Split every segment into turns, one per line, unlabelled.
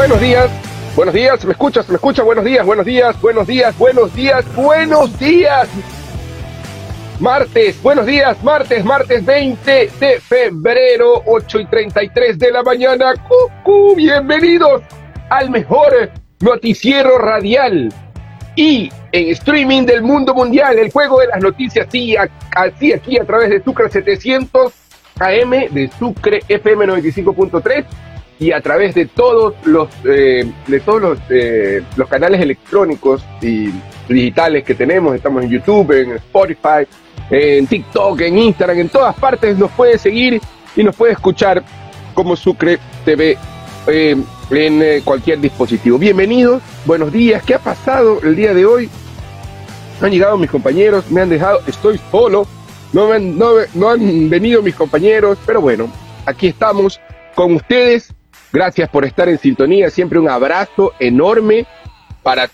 buenos días. Buenos días, ¿me escuchas? ¿Me escuchas? Buenos días, buenos días, buenos días, buenos días, buenos días. Martes, buenos días, martes, martes 20 de febrero, 8 y 33 de la mañana. ¡Cucu! Bienvenidos al mejor noticiero radial y en streaming del mundo mundial, el juego de las noticias, sí, así aquí a través de Sucre 700 AM, de Sucre FM 95.3 y a través de todos los eh, de todos los, eh, los canales electrónicos y digitales que tenemos, estamos en YouTube, en Spotify, en TikTok, en Instagram, en todas partes nos puede seguir y nos puede escuchar como Sucre TV eh, en cualquier dispositivo. Bienvenidos, buenos días, ¿qué ha pasado el día de hoy? Han llegado mis compañeros, me han dejado, estoy solo, no, no, no han venido mis compañeros, pero bueno, aquí estamos con ustedes Gracias por estar en sintonía. Siempre un abrazo enorme para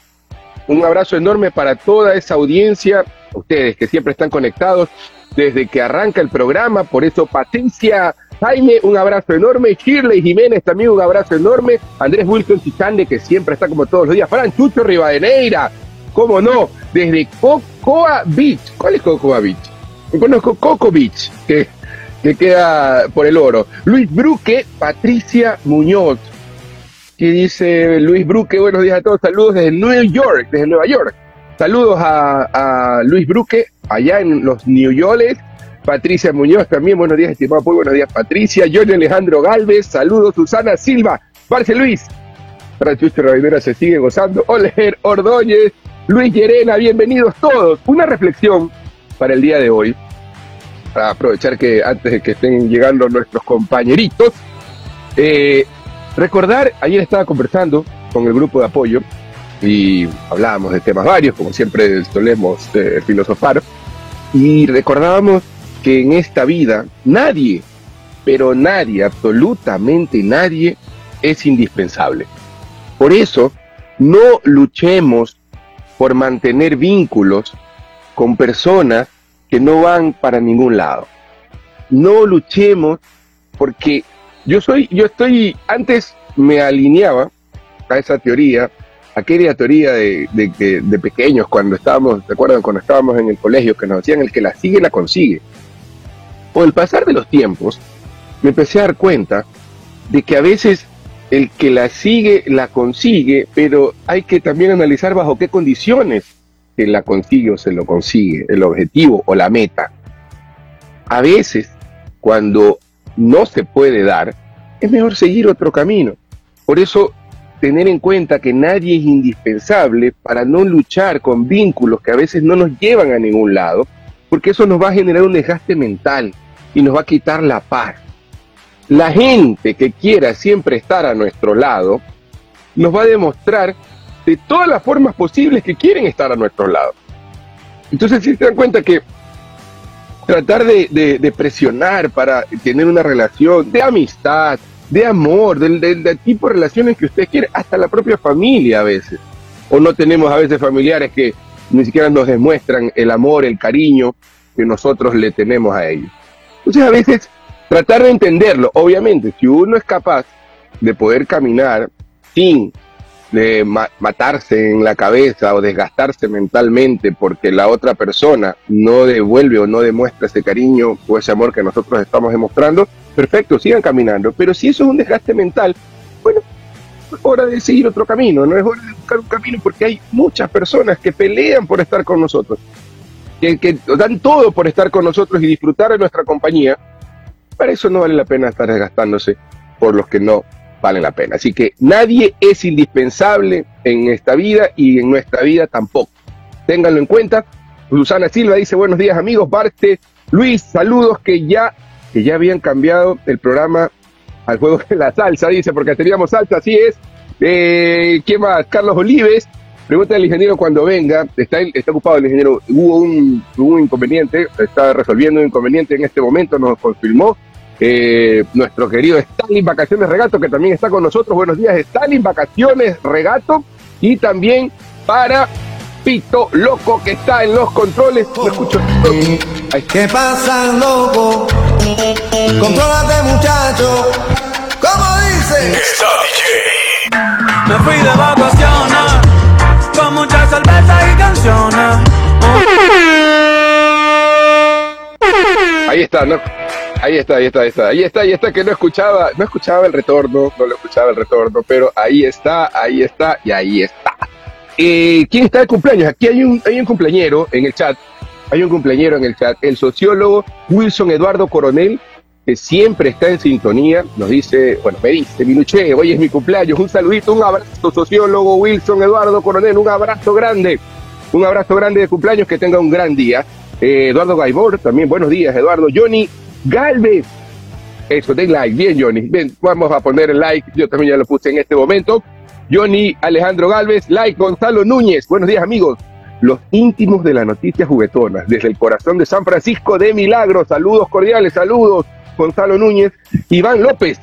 un abrazo enorme para toda esa audiencia, ustedes que siempre están conectados desde que arranca el programa. Por eso, Patricia Jaime, un abrazo enorme. Shirley Jiménez, también un abrazo enorme. Andrés Wilson Chichande, que siempre está como todos los días. Fran Chucho Rivadeneira, cómo no, desde Cocoa Beach. ¿Cuál es Cocoa Beach? Conozco Coco Beach, que que queda por el oro. Luis Bruque, Patricia Muñoz. ¿Qué dice Luis Bruque? Buenos días a todos. Saludos desde New York, desde Nueva York. Saludos a, Luis Bruque, allá en los New York. Patricia Muñoz también, buenos días, estimado. Buenos días, Patricia. Johnny Alejandro Galvez, saludos. Susana Silva, Parce Luis. Francisco Rivera se sigue gozando. Oler Ordóñez, Luis Llerena, bienvenidos todos. Una reflexión para el día de hoy para aprovechar que antes de que estén llegando nuestros compañeritos, eh, recordar, ayer estaba conversando con el grupo de apoyo y hablábamos de temas varios, como siempre solemos eh, filosofar, y recordábamos que en esta vida nadie, pero nadie, absolutamente nadie, es indispensable. Por eso, no luchemos por mantener vínculos con personas que no van para ningún lado. No luchemos porque yo soy, yo estoy, antes me alineaba a esa teoría, aquella teoría de, de, de, pequeños cuando estábamos, ¿recuerdan? Cuando estábamos en el colegio que nos decían el que la sigue la consigue. Con el pasar de los tiempos, me empecé a dar cuenta de que a veces el que la sigue la consigue, pero hay que también analizar bajo qué condiciones que la consigue o se lo consigue, el objetivo o la meta. A veces, cuando no se puede dar, es mejor seguir otro camino. Por eso, tener en cuenta que nadie es indispensable para no luchar con vínculos que a veces no nos llevan a ningún lado, porque eso nos va a generar un desgaste mental y nos va a quitar la paz. La gente que quiera siempre estar a nuestro lado nos va a demostrar de todas las formas posibles que quieren estar a nuestro lado. Entonces, si se dan cuenta que tratar de, presionar para tener una relación de amistad, de amor, del, tipo de relaciones que usted quiere, hasta la propia familia a veces. O no tenemos a veces familiares que ni siquiera nos demuestran el amor, el cariño que nosotros le tenemos a ellos. Entonces a veces tratar de entenderlo, obviamente, si uno es capaz de poder caminar sin de matarse en la cabeza o desgastarse mentalmente porque la otra persona no devuelve o no demuestra ese cariño o ese amor que nosotros estamos demostrando, perfecto, sigan caminando. Pero si eso es un desgaste mental, bueno, es hora de seguir otro camino, no es hora de buscar un camino porque hay muchas personas que pelean por estar con nosotros, que, que dan todo por estar con nosotros y disfrutar de nuestra compañía. Para eso no vale la pena estar desgastándose por los que no valen la pena. Así que nadie es indispensable en esta vida y en nuestra vida tampoco. Ténganlo en cuenta. Susana Silva dice buenos días amigos. Barte, Luis, saludos que ya, que ya habían cambiado el programa al juego de la salsa, dice, porque teníamos salsa, así es. Eh, ¿Quién más? Carlos Olives. Pregunta al ingeniero cuando venga. Está, está ocupado el ingeniero. Hubo un, un inconveniente. Está resolviendo un inconveniente en este momento. Nos confirmó eh, nuestro querido Stalin Vacaciones Regato, que también está con nosotros. Buenos días, Stalin Vacaciones Regato. Y también para Pito Loco, que está en los controles. ¿Me escucho?
¿Qué pasa, loco? Controlate, muchacho. ¿Cómo dice? Está DJ.
Me fui de vacaciones, con muchas cervezas y canciones.
Ahí está, ¿no? Ahí está, ahí está, ahí está, ahí está, ahí está, que no escuchaba, no escuchaba el retorno, no lo escuchaba el retorno, pero ahí está, ahí está y ahí está. Eh, ¿Quién está de cumpleaños? Aquí hay un, hay un cumpleañero en el chat, hay un cumpleañero en el chat, el sociólogo Wilson Eduardo Coronel, que siempre está en sintonía, nos dice, bueno, me dice, Minuché, hoy es mi cumpleaños, un saludito, un abrazo, sociólogo Wilson Eduardo Coronel, un abrazo grande, un abrazo grande de cumpleaños, que tenga un gran día. Eh, Eduardo Gaibor, también buenos días, Eduardo. Johnny Galvez, eso, den like, bien Johnny, vamos a poner el like, yo también ya lo puse en este momento. Johnny Alejandro Galvez, like, Gonzalo Núñez, buenos días amigos. Los íntimos de la noticia juguetona, desde el corazón de San Francisco de Milagro, saludos cordiales, saludos, Gonzalo Núñez, Iván López,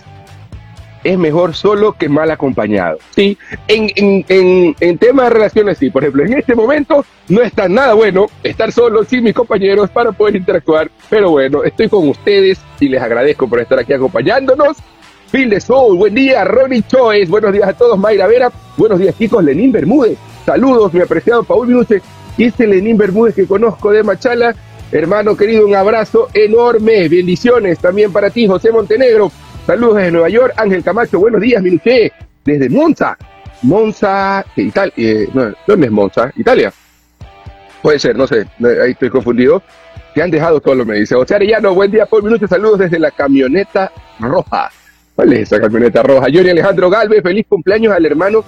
es mejor solo que mal acompañado. Sí, en, en, en, en tema de relaciones, sí. Por ejemplo, en este momento no está nada bueno estar solo sin mis compañeros para poder interactuar. Pero bueno, estoy con ustedes y les agradezco por estar aquí acompañándonos. Phil de Soul, buen día, Ronnie Choes, buenos días a todos, Mayra Vera, buenos días chicos, Lenín Bermúdez, saludos, mi apreciado Paul Minuche, este Lenín Bermúdez que conozco de Machala, hermano querido, un abrazo enorme, bendiciones también para ti, José Montenegro, Saludos desde Nueva York, Ángel Camacho, buenos días, Minuché, desde Monza. Monza, Italia, eh, no, ¿dónde es Monza? Italia. Puede ser, no sé, ahí estoy confundido. Te han dejado todo lo me dice. José Arellano, buen día, por minuto, saludos desde la camioneta roja. ¿Cuál es esa camioneta roja? Yuri Alejandro Galvez, feliz cumpleaños al hermano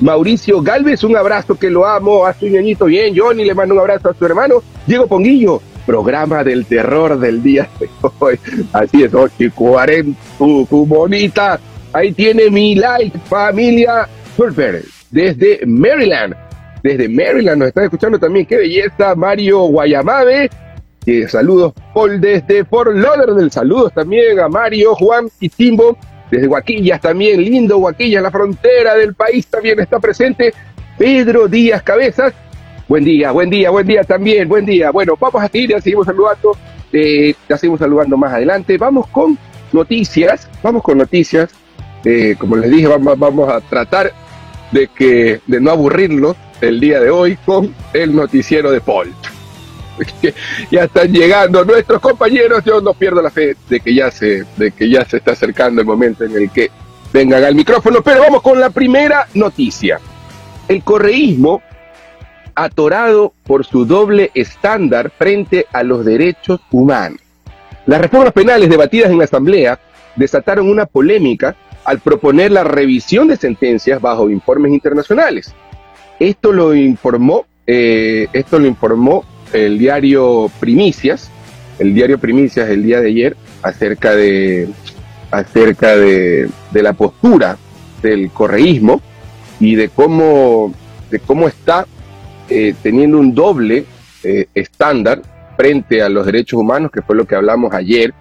Mauricio Galvez, un abrazo que lo amo, a su ñañito bien. Johnny le mando un abrazo a su hermano. Diego Ponguillo, programa del terror del día de hoy. Así es, 8 y 40, tu, bonita. Ahí tiene mi like, familia Surfer, desde Maryland. Desde Maryland nos están escuchando también. Qué belleza, Mario Guayamabe. Saludos, Paul, desde Fort Lauderdale. Saludos también a Mario, Juan y Timbo. Desde Guaquillas también, lindo Guaquillas, la frontera del país también está presente. Pedro Díaz Cabezas, Buen día, buen día, buen día también, buen día. Bueno, vamos a seguir, ya seguimos saludando, eh, ya seguimos saludando más adelante. Vamos con noticias, vamos con noticias. Eh, como les dije, vamos, vamos a tratar de que de no aburrirlos el día de hoy con el noticiero de Paul. ya están llegando nuestros compañeros, yo no pierdo la fe de que ya se, de que ya se está acercando el momento en el que vengan al micrófono, pero vamos con la primera noticia. El correísmo atorado por su doble estándar frente a los derechos humanos. Las reformas penales debatidas en la Asamblea desataron una polémica al proponer la revisión de sentencias bajo informes internacionales. Esto lo informó, eh, esto lo informó el diario Primicias, el diario Primicias el día de ayer acerca de acerca de, de la postura del correísmo y de cómo de cómo está eh, teniendo un doble eh, estándar frente a los derechos humanos, que fue lo que hablamos ayer.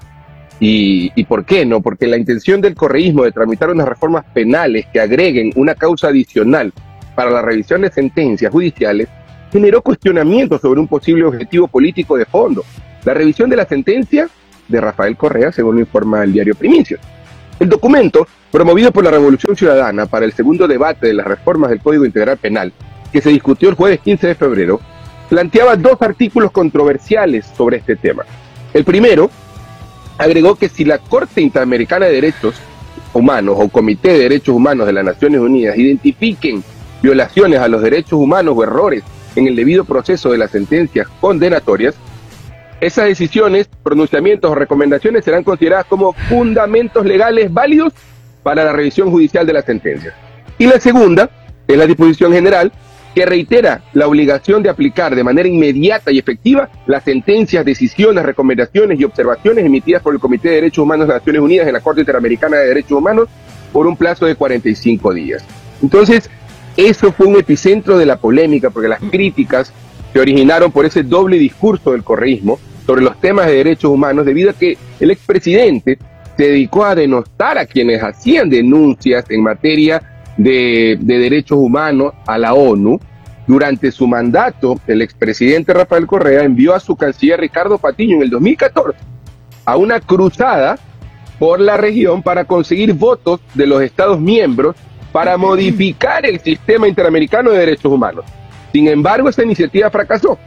Y, y, por qué no? Porque la intención del correísmo de tramitar unas reformas penales que agreguen una causa adicional para la revisión de sentencias judiciales generó cuestionamientos sobre un posible objetivo político de fondo. La revisión de la sentencia de Rafael Correa, según lo informa el diario Primicias. El documento, promovido por la Revolución Ciudadana para el segundo debate de las reformas del Código Integral Penal, que se discutió el jueves 15 de febrero, planteaba dos artículos controversiales sobre este tema. El primero agregó que si la Corte Interamericana de Derechos Humanos o Comité de Derechos Humanos de las Naciones Unidas identifiquen violaciones a los derechos humanos o errores en el debido proceso de las sentencias condenatorias, esas decisiones, pronunciamientos o recomendaciones serán consideradas como fundamentos legales válidos para la revisión judicial de las sentencias. Y la segunda es la disposición general que reitera la obligación de aplicar de manera inmediata y efectiva las sentencias, decisiones, recomendaciones y observaciones emitidas por el Comité de Derechos Humanos de las Naciones Unidas en la Corte Interamericana de Derechos Humanos por un plazo de 45 días. Entonces, eso fue un epicentro de la polémica, porque las críticas se originaron por ese doble discurso del correísmo sobre los temas de derechos humanos, debido a que el expresidente se dedicó a denostar a quienes hacían denuncias en materia de, Derechos Humanos a la ONU, durante su mandato, el expresidente Rafael Correa envió a su canciller Ricardo Patiño en el 2014 a una cruzada por la región para conseguir votos de los Estados miembros para modificar el sistema interamericano de derechos humanos. Sin embargo, esta iniciativa fracasó.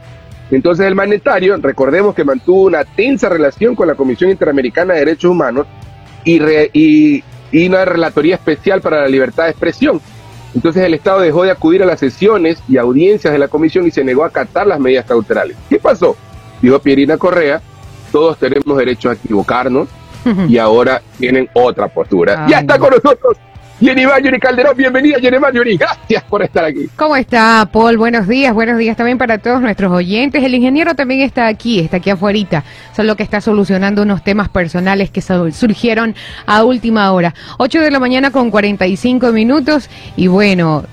Entonces el mandatario, recordemos que mantuvo una tensa relación con la Comisión Interamericana de Derechos Humanos y, y, y una relatoría especial para la libertad de expresión. Entonces el Estado dejó de acudir a las sesiones y audiencias de la comisión y se negó a acatar las medidas cautelales. ¿Qué pasó? Dijo Pierina Correa, todos tenemos derecho a equivocarnos y ahora tienen otra postura. ya está con nosotros Jenny Mayuri Calderón, bienvenida Jenny Mayuri, gracias por estar aquí.
¿Cómo está, Paul? Buenos días, buenos días también para todos nuestros oyentes. El ingeniero también está aquí, está aquí afuera, solo que está solucionando unos temas personales que surgieron a última hora. 8 de la mañana con 45 minutos y bueno,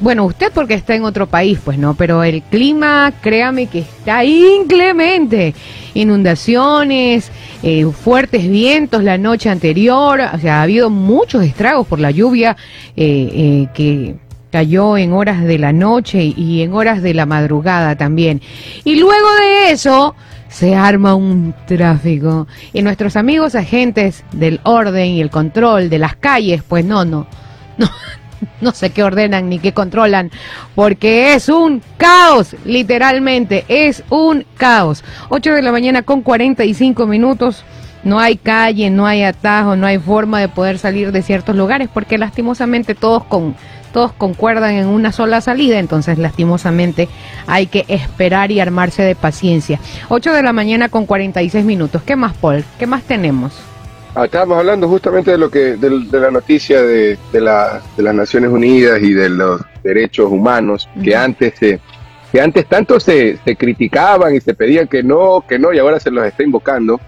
bueno, usted porque está en otro país, pues no, pero el clima, créame que está inclemente. Inundaciones, eh, fuertes vientos la noche anterior, o sea, ha habido muchos estragos por la lluvia eh, eh, que cayó en horas de la noche y en horas de la madrugada también. Y luego de eso se arma un tráfico. Y nuestros amigos agentes del orden y el control de las calles, pues no, no, no, no sé qué ordenan ni qué controlan, porque es un caos, literalmente, es un caos. 8 de la mañana con 45 minutos. No hay calle, no hay atajo, no hay forma de poder salir de ciertos lugares porque lastimosamente todos con todos concuerdan en una sola salida, entonces lastimosamente hay que esperar y armarse de paciencia. 8 de la mañana con 46 minutos. ¿Qué más, Paul? ¿Qué más tenemos?
Ah, estábamos hablando justamente de lo que de, la noticia de, de, la, de, las Naciones Unidas y de los derechos humanos que antes se que antes tanto se, se, criticaban y se pedían que no, que no, y ahora se los está invocando.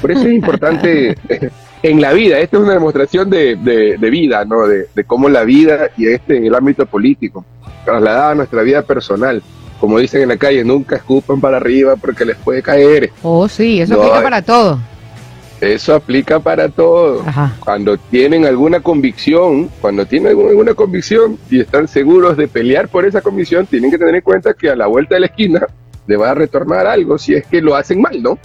Por eso es importante en la vida, esta es una demostración de, de vida, ¿no? De, cómo la vida y este en el ámbito político, trasladada a nuestra vida personal. Como dicen en la calle, nunca escupan para arriba porque les puede caer.
Oh, sí, eso aplica para todo.
Eso aplica para todo. Cuando tienen alguna convicción, cuando tienen alguna convicción y están seguros de pelear por esa convicción, tienen que tener en cuenta que a la vuelta de la esquina le va a retornar algo si es que lo hacen mal, ¿no?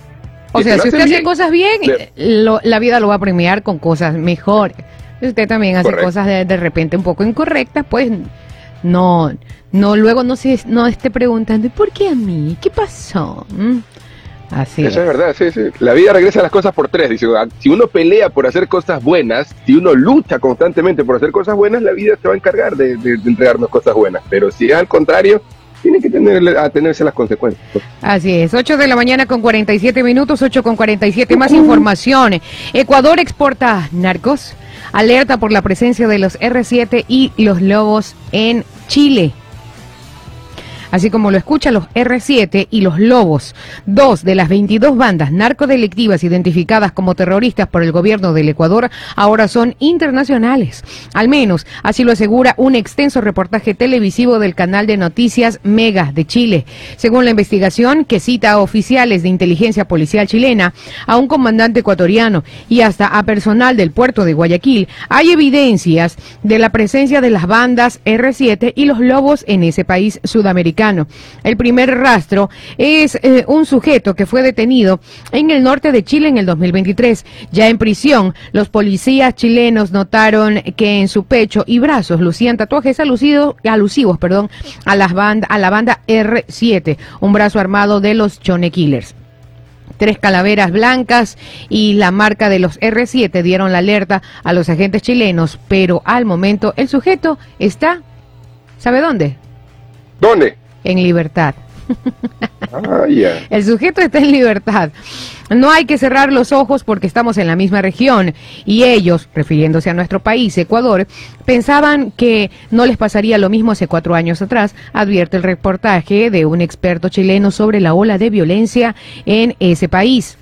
O sea, si usted hace cosas bien, la vida lo va a premiar con cosas mejores. Si usted también hace cosas de, de, repente un poco incorrectas, pues no, no, luego no se, no esté preguntando, ¿por qué a mí? ¿Qué pasó? ¿Mm?
Así Eso es. verdad, sí, sí. La vida regresa a las cosas por tres. Dice, si uno pelea por hacer cosas buenas, si uno lucha constantemente por hacer cosas buenas, la vida se va a encargar de, entregarnos cosas buenas. Pero si es al contrario, tiene que tener, atenerse a las consecuencias.
Así es, 8 de la mañana con 47 minutos, 8 con 47. Más información. Ecuador exporta narcos. Alerta por la presencia de los R7 y los lobos en Chile así como lo escucha los R7 y los Lobos, dos de las 22 bandas narcodelictivas identificadas como terroristas por el gobierno del Ecuador, ahora son internacionales. Al menos así lo asegura un extenso reportaje televisivo del canal de noticias Mega de Chile. Según la investigación que cita a oficiales de inteligencia policial chilena, a un comandante ecuatoriano y hasta a personal del puerto de Guayaquil, hay evidencias de la presencia de las bandas R7 y los Lobos en ese país sudamericano el primer rastro es eh, un sujeto que fue detenido en el norte de Chile en el 2023. Ya en prisión, los policías chilenos notaron que en su pecho y brazos lucían tatuajes alusivos, perdón, a, las a la banda R7, un brazo armado de los Chone Killers tres calaveras blancas y la marca de los R7 dieron la alerta a los agentes chilenos, pero al momento el sujeto está, ¿sabe dónde?
¿Dónde?
En libertad.
Ah,
El sujeto está en libertad. No hay que cerrar los ojos porque estamos en la misma región y ellos, refiriéndose a nuestro país, Ecuador, pensaban que no les pasaría lo mismo hace cuatro años atrás, advierte el reportaje de un experto chileno sobre la ola de violencia en ese país.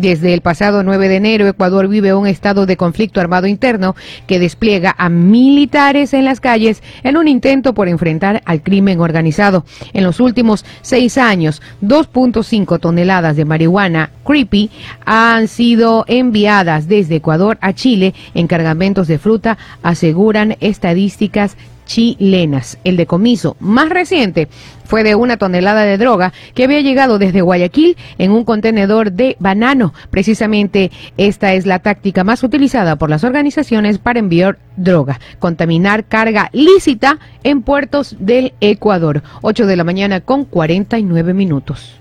Desde el pasado 9 de enero, Ecuador vive un estado de conflicto armado interno que despliega a militares en las calles en un intento por enfrentar al crimen organizado. En los últimos seis años, 2.5 toneladas de marihuana creepy han sido enviadas desde Ecuador a Chile en cargamentos de fruta, aseguran estadísticas chilenas. El decomiso más reciente fue de una tonelada de droga que había llegado desde Guayaquil en un contenedor de banano. Precisamente esta es la táctica más utilizada por las organizaciones para enviar droga, contaminar carga lícita en puertos del Ecuador. 8 de la mañana con 49 minutos.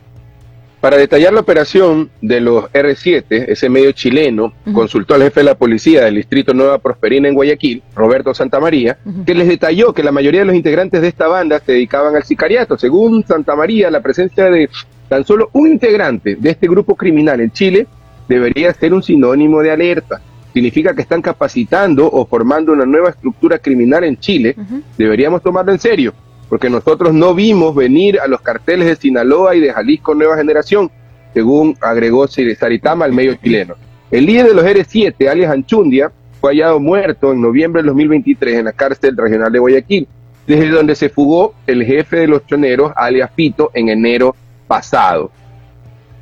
Para detallar la operación de los R7, ese medio chileno consultó al jefe de la policía del distrito Nueva Prosperina en Guayaquil, Roberto Santamaría, que les detalló que la mayoría de los integrantes de esta banda se dedicaban al sicariato. Según Santamaría, la presencia de tan solo un integrante de este grupo criminal en Chile debería ser un sinónimo de alerta. Significa que están capacitando o formando una nueva estructura criminal en Chile. Deberíamos tomarlo en serio porque nosotros no vimos venir a los carteles de Sinaloa y de Jalisco Nueva Generación, según agregó Saritama al medio chileno. El líder de los R7, alias Anchundia, fue hallado muerto en noviembre del 2023 en la cárcel regional de Guayaquil, desde donde se fugó el jefe de los choneros, alias Pito, en enero pasado.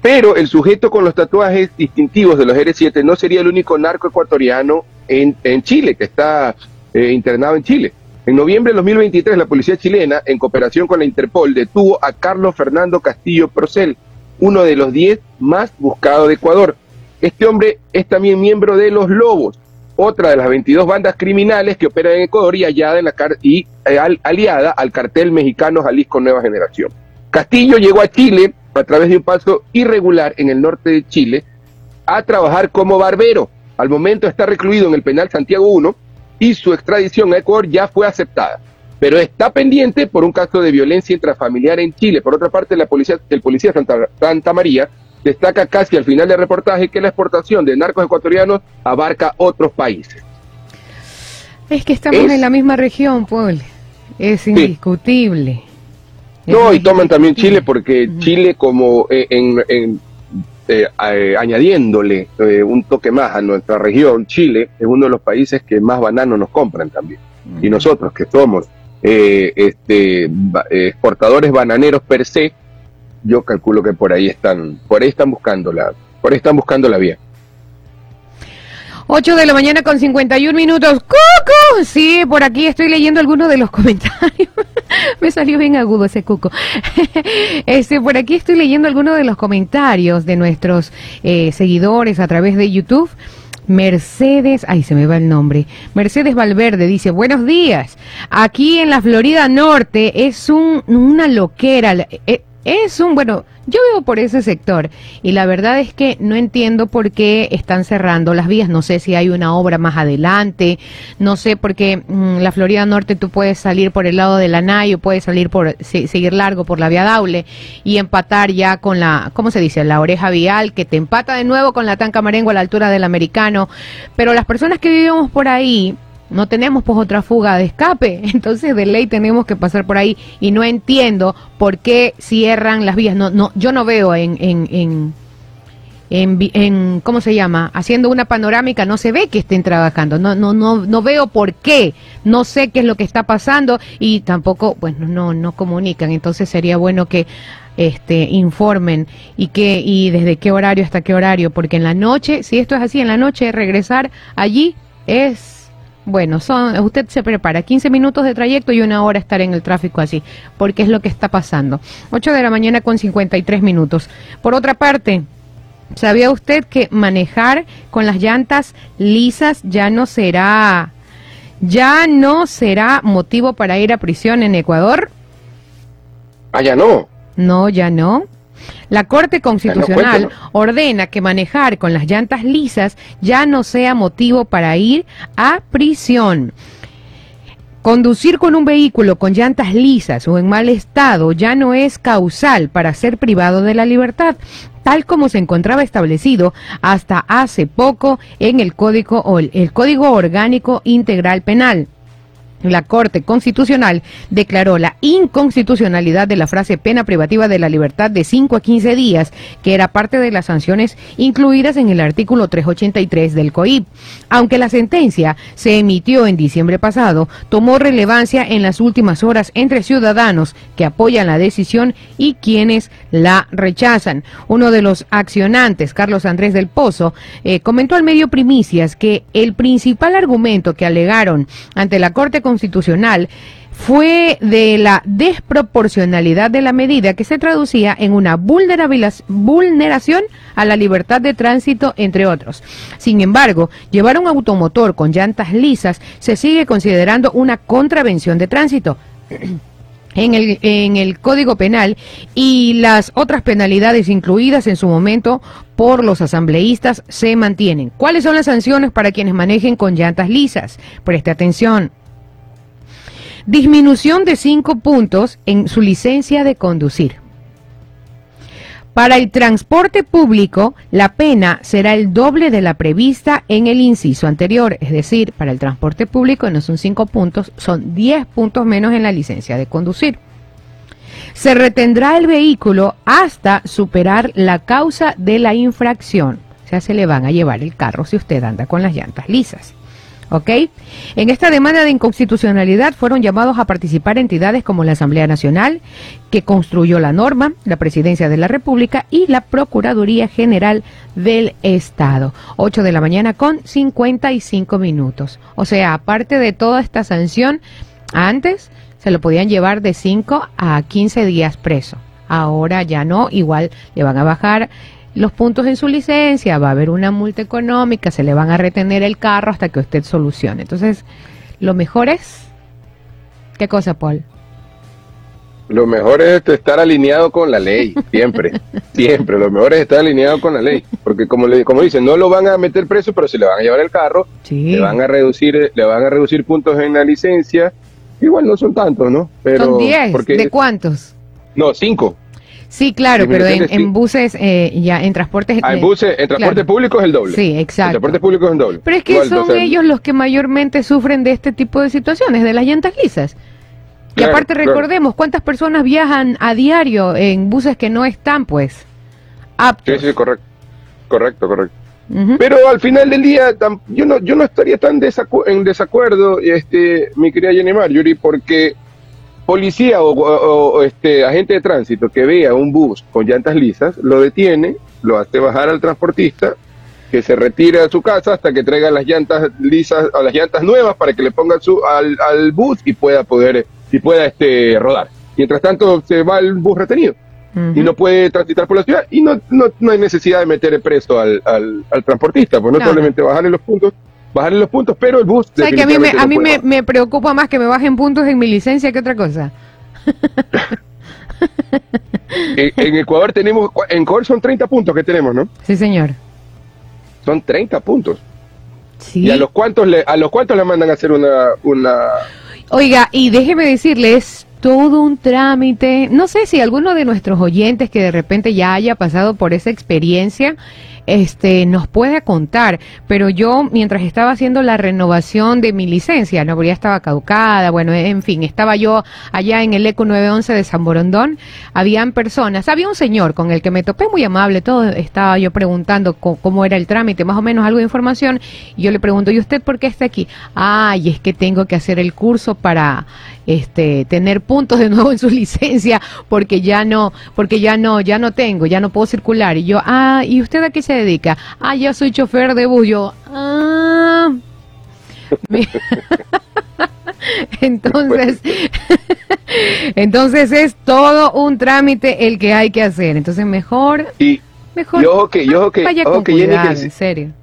Pero el sujeto con los tatuajes distintivos de los R7 no sería el único narco ecuatoriano en, Chile, que está eh, internado en Chile. En noviembre de 2023, la policía chilena, en cooperación con la Interpol, detuvo a Carlos Fernando Castillo Procel, uno de los 10 más buscados de Ecuador. Este hombre es también miembro de Los Lobos, otra de las 22 bandas criminales que operan en Ecuador y, en la y eh, aliada al cartel mexicano Jalisco Nueva Generación. Castillo llegó a Chile a través de un paso irregular en el norte de Chile a trabajar como barbero. Al momento está recluido en el penal Santiago 1 y su extradición a Ecuador ya fue aceptada, pero está pendiente por un caso de violencia intrafamiliar en Chile. Por otra parte, la policía, el policía Santa, Santa María destaca casi al final del reportaje que la exportación de narcos ecuatorianos abarca otros países.
Es que estamos en la misma región, Paul. Es indiscutible.
No, y toman también Chile porque Chile como eh, en eh, eh, añadiéndole eh, un toque más a nuestra región, Chile es uno de los países que más bananos nos compran también. Y nosotros que somos este, exportadores bananeros per se, yo calculo que por ahí están, por ahí están buscando la, por ahí están buscando la vía.
8 de la mañana con 51 minutos. ¡Cuco! Sí, por aquí estoy leyendo algunos de los comentarios. Me salió bien agudo ese cuco. este, por aquí estoy leyendo algunos de los comentarios de nuestros eh, seguidores a través de YouTube. Mercedes, ay, se me va el nombre. Mercedes Valverde dice, buenos días. Aquí en la Florida Norte es un, una loquera. Eh, es un, bueno, yo vivo por ese sector y la verdad es que no entiendo por qué están cerrando las vías. No sé si hay una obra más adelante, no sé por qué mm, la Florida Norte tú puedes salir por el lado de la NAI o puedes salir por seguir largo por la vía Daule y empatar ya con la, ¿cómo se dice? La oreja vial que te empata de nuevo con la Tanca Marengo a la altura del americano. Pero las personas que vivimos por ahí, no tenemos pues otra fuga de escape, entonces de ley tenemos que pasar por ahí. Y no entiendo por qué cierran las vías. No, no, yo no veo en, en, en en, ¿cómo se llama? Haciendo una panorámica, no se ve que estén trabajando, no, no, no, no veo por qué, no sé qué es lo que está pasando y tampoco, bueno, no, no comunican, entonces sería bueno que este informen y que, y desde qué horario hasta qué horario, porque en la noche, si esto es así, en la noche regresar allí es bueno, son, usted se prepara 15 minutos de trayecto y una hora estar en el tráfico así, porque es lo que está pasando. 8 de la mañana con 53 minutos. Por otra parte, ¿sabía usted que manejar con las llantas lisas ya no será ya no será motivo para ir a prisión en Ecuador?
Ah, ya no.
No, ya no. La Corte Constitucional ordena que manejar con las llantas lisas ya no sea motivo para ir a prisión. Conducir con un vehículo con llantas lisas o en mal estado ya no es causal para ser privado de la libertad, tal como se encontraba establecido hasta hace poco en el Código, el Código Orgánico Integral Penal la Corte Constitucional declaró la inconstitucionalidad de la frase pena privativa de la libertad de 5 a 15 días, que era parte de las sanciones incluidas en el artículo 383 del COIP. Aunque la sentencia se emitió en diciembre pasado, tomó relevancia en las últimas horas entre ciudadanos que apoyan la decisión y quienes la rechazan. Uno de los accionantes, Carlos Andrés del Pozo, eh, comentó al medio Primicias que el principal argumento que alegaron ante la Corte Constitucional constitucional fue de la desproporcionalidad de la medida que se traducía en una vulneración a la libertad de tránsito, entre otros. Sin embargo, llevar un automotor con llantas lisas se sigue considerando una contravención de tránsito. En el, en el Código Penal y las otras penalidades incluidas en su momento por los asambleístas se mantienen. ¿Cuáles son las sanciones para quienes manejen con llantas lisas? Preste atención. Disminución de cinco puntos en su licencia de conducir. Para el transporte público, la pena será el doble de la prevista en el inciso anterior, es decir, para el transporte público no son cinco puntos, son 10 puntos menos en la licencia de conducir. Se retendrá el vehículo hasta superar la causa de la infracción, o sea, se le van a llevar el carro si usted anda con las llantas lisas. ¿Ok? En esta demanda de inconstitucionalidad fueron llamados a participar entidades como la Asamblea Nacional, que construyó la norma, la Presidencia de la República y la Procuraduría General del Estado. 8 de la mañana con 55 minutos. O sea, aparte de toda esta sanción, antes se lo podían llevar de 5 a 15 días preso. Ahora ya no, igual le van a bajar los puntos en su licencia, va a haber una multa económica, se le van a retener el carro hasta que usted solucione. Entonces, lo mejor es... ¿Qué cosa, Paul?
Lo mejor es este, estar alineado con la ley, siempre, siempre. Lo mejor es estar alineado con la ley, porque como le, como dicen, no lo van a meter preso, pero se le van a llevar el carro,
Sí.
le van a reducir, le van a reducir puntos en la licencia. Igual no son tantos, ¿no? Pero
Son 10.
porque
¿De cuántos?
no cinco.
Sí, claro, pero en, en buses, eh, ya en transportes...
Ah, en
eh,
buses, en transporte
claro.
público es el doble.
Sí,
En
exacto.
transporte público es el doble.
Pero es que
Igual,
son ellos los que mayormente sufren de este tipo de situaciones, de las llantas lisas. Y
Claro,
aparte
claro.
recordemos cuántas personas viajan a diario en buses que no están, pues, aptos.
Sí, sí, correcto. Correcto, correcto. Pero al final del día, yo no, yo no estaría tan desacu- en desacuerdo, este, mi querida Jenny Marjorie, porque policía o, o- o, este agente de tránsito que vea un bus con llantas lisas, lo detiene, lo hace bajar al transportista, que se retire a su casa hasta que traiga las llantas lisas o las llantas nuevas para que le pongan su, al, al bus y pueda poder y pueda este rodar. Mientras tanto se va el bus retenido y no puede transitar por la ciudad y no, no, no hay necesidad de meter preso al, al, al transportista, pues no
Claro.
solamente bajarle los puntos, bajarle los puntos, pero el bus
¿Sabes que a mí, me, a mí me, me preocupa más que me bajen puntos en mi licencia que otra cosa?
En, en Ecuador tenemos, en Ecuador son 30 puntos que tenemos, ¿no?
Sí, señor.
Son 30 puntos.
Sí.
¿Y a los cuantos le, a los cuantos le mandan a hacer una, una
Oiga, y déjeme decirles, todo un trámite. No sé si alguno de nuestros oyentes que de repente ya haya pasado por esa experiencia, este, nos puede contar. Pero yo, mientras estaba haciendo la renovación de mi licencia, no, ya estaba caducada, bueno, en fin, estaba yo allá en el ECO 911 de San Borondón, habían personas, había un señor con el que me topé muy amable, todo estaba yo preguntando cómo era el trámite, más o menos algo de información, y yo le pregunto, ¿y usted por qué está aquí? Ay, es que tengo que hacer el curso para este tener puntos de nuevo en su licencia porque ya no porque ya no ya no tengo ya no puedo circular. Y yo ah y usted a qué se dedica ah ya soy chofer de bus yo ah entonces entonces es todo un trámite el que hay que hacer. Entonces mejor
y,
mejor
y ojo que, y ojo que,
vaya con
que
cuidado en serio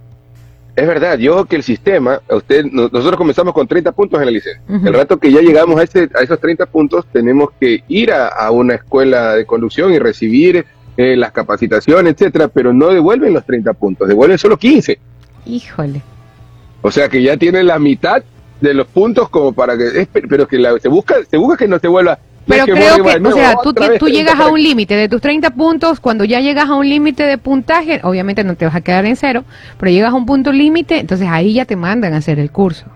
es verdad, y ojo que el sistema, usted, no- nosotros comenzamos con 30 puntos en la licencia. El rato que ya llegamos a, ese, a esos 30 puntos, tenemos que ir a, a una escuela de conducción y recibir eh, las capacitaciones, etcétera, pero no devuelven los 30 puntos, devuelven solo 15.
híjole
O sea que ya tiene la mitad de los puntos como para que, es- pero que la- se busca, se busca que no se vuelva.
Pero creo que, o sea, tú, tú
30
llegas a un límite de tus 30 puntos, cuando ya llegas a un límite de puntaje, obviamente no te vas a quedar en cero, pero llegas a un punto límite, entonces ahí ya te mandan a hacer el curso.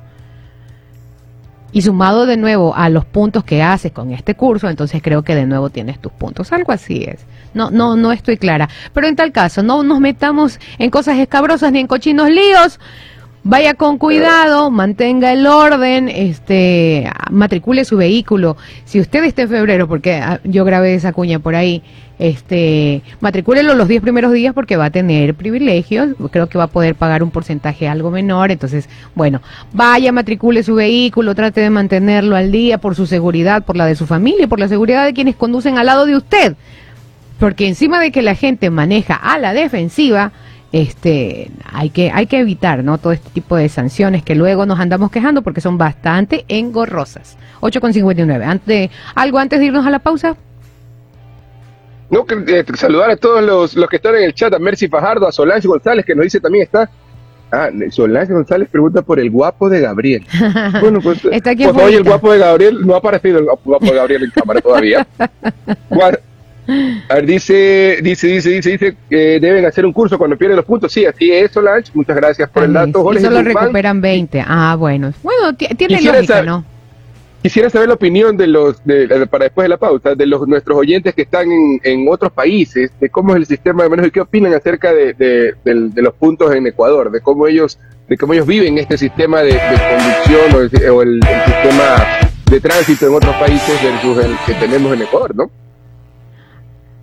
Y sumado de nuevo a los puntos que haces con este curso, entonces creo que de nuevo tienes tus puntos. Algo así es. No, no, no estoy clara. Pero en tal caso, no nos metamos en cosas escabrosas ni en cochinos líos. Vaya con cuidado, mantenga el orden, este, matricule su vehículo. Si usted está en febrero, porque ah, yo grabé esa cuña por ahí, este, matricúlelo los 10 primeros días porque va a tener privilegios, creo que va a poder pagar un porcentaje algo menor, entonces, bueno, vaya, matricule su vehículo, trate de mantenerlo al día por su seguridad, por la de su familia y por la seguridad de quienes conducen al lado de usted. Porque encima de que la gente maneja a la defensiva, este, hay que, hay que evitar, ¿no? Todo este tipo de sanciones que luego nos andamos quejando porque son bastante engorrosas. 8,59. Antes, ¿Algo antes de irnos a la pausa?
No, eh, saludar a todos los, los que están en el chat, a Mercy Fajardo, a Solange González, que nos dice también está. Ah, Solange González pregunta por el guapo de Gabriel. Bueno, pues,
Está aquí
pues hoy el guapo de Gabriel, no ha aparecido el guapo de Gabriel en cámara todavía. A ver, dice, dice, dice, dice, dice que deben hacer un curso cuando pierden los puntos. Sí, así es, Solange. Muchas gracias por el dato.
y solo
Guzmán.
recuperan 20. Ah, bueno. Bueno, ti- tiene lógica,
saber-
¿no?
Quisiera saber la opinión de los, de, de- para después de la pausa, de los nuestros oyentes que están en, en otros países, de cómo es el sistema de manejo y qué opinan acerca de, de- del- de los puntos en Ecuador, de cómo ellos, de cómo ellos viven este sistema de, de conducción o, el, o el- el sistema de tránsito en otros países versus el que tenemos en Ecuador, ¿no?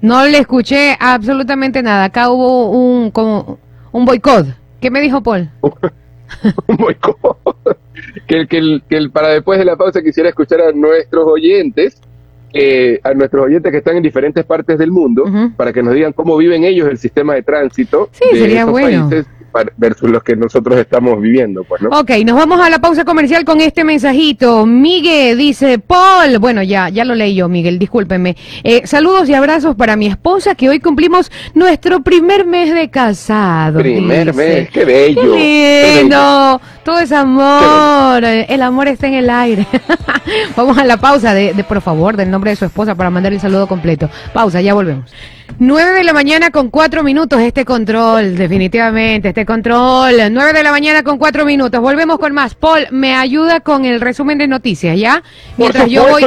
No le escuché absolutamente nada. Acá hubo un, como, un boicot. ¿Qué me dijo Paul?
Un boicot. que, el- que, el- que el- para después de la pausa quisiera escuchar a nuestros oyentes, eh, a nuestros oyentes que están en diferentes partes del mundo, para que nos digan cómo viven ellos el sistema de tránsito
Sí,
de
sería
esos
bueno.
países versus los que nosotros estamos viviendo, pues, ¿no?
Ok, nos vamos a la pausa comercial con este mensajito. Miguel dice, Paul, bueno, ya, ya lo leí yo, Miguel, discúlpeme. Eh, saludos y abrazos para mi esposa, que hoy cumplimos nuestro primer mes de casado.
Primer
dice.
mes, qué bello.
Qué
qué bello.
lindo, todo es amor, el amor está en el aire. Vamos a la pausa de, de, por favor, del nombre de su esposa para mandar el saludo completo. Pausa, ya volvemos. 9 de la mañana con 4 minutos, este control, definitivamente, este control. 9 de la mañana con 4 minutos, volvemos con más. Paul, me ayuda con el resumen de noticias, ¿ya?
Por
Mientras yo voy...